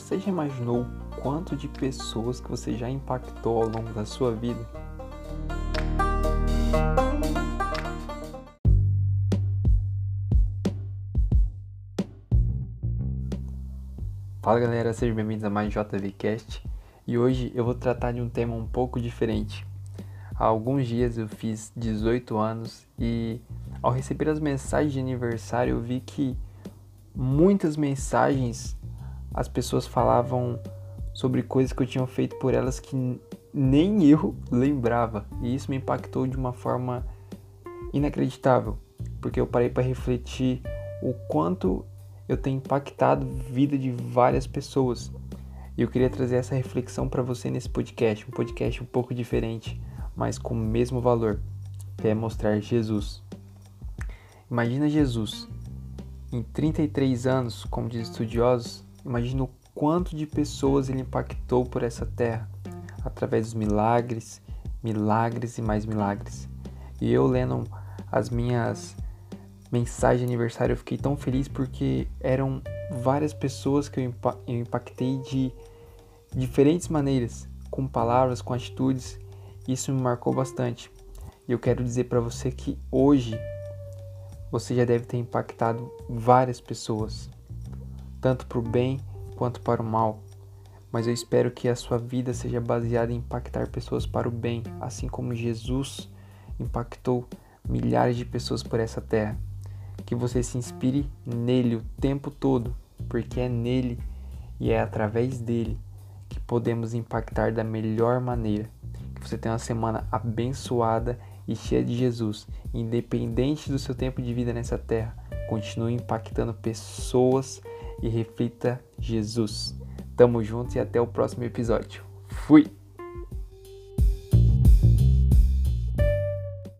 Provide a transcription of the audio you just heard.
Você já imaginou quanto de pessoas que você já impactou ao longo da sua vida? Fala galera, sejam bem-vindos a mais JVCast e hoje eu vou tratar de um tema um pouco diferente. Há alguns dias eu fiz 18 anos e ao receber as mensagens de aniversário eu vi que muitas mensagens as pessoas falavam sobre coisas que eu tinha feito por elas que nem eu lembrava. E isso me impactou de uma forma inacreditável, porque eu parei para refletir o quanto eu tenho impactado a vida de várias pessoas. E eu queria trazer essa reflexão para você nesse podcast, um podcast um pouco diferente, mas com o mesmo valor, que é mostrar Jesus. Imagina Jesus em 33 anos, como diz estudiosos, Imagina o quanto de pessoas ele impactou por essa terra, através dos milagres, milagres e mais milagres. E eu lendo as minhas mensagens de aniversário, eu fiquei tão feliz porque eram várias pessoas que eu, impactei de diferentes maneiras, com palavras, com atitudes. Isso me marcou bastante. E eu quero dizer para você que hoje você já deve ter impactado várias pessoas tanto para o bem quanto para o mal. Mas eu espero que a sua vida seja baseada em impactar pessoas para o bem, assim como Jesus impactou milhares de pessoas por essa terra. Que você se inspire nele o tempo todo, porque é nele e é através dele que podemos impactar da melhor maneira. Que você tenha uma semana abençoada e cheia de Jesus, independente do seu tempo de vida nessa terra. Continue impactando pessoas e reflita Jesus. Tamo junto e até o próximo episódio. Fui!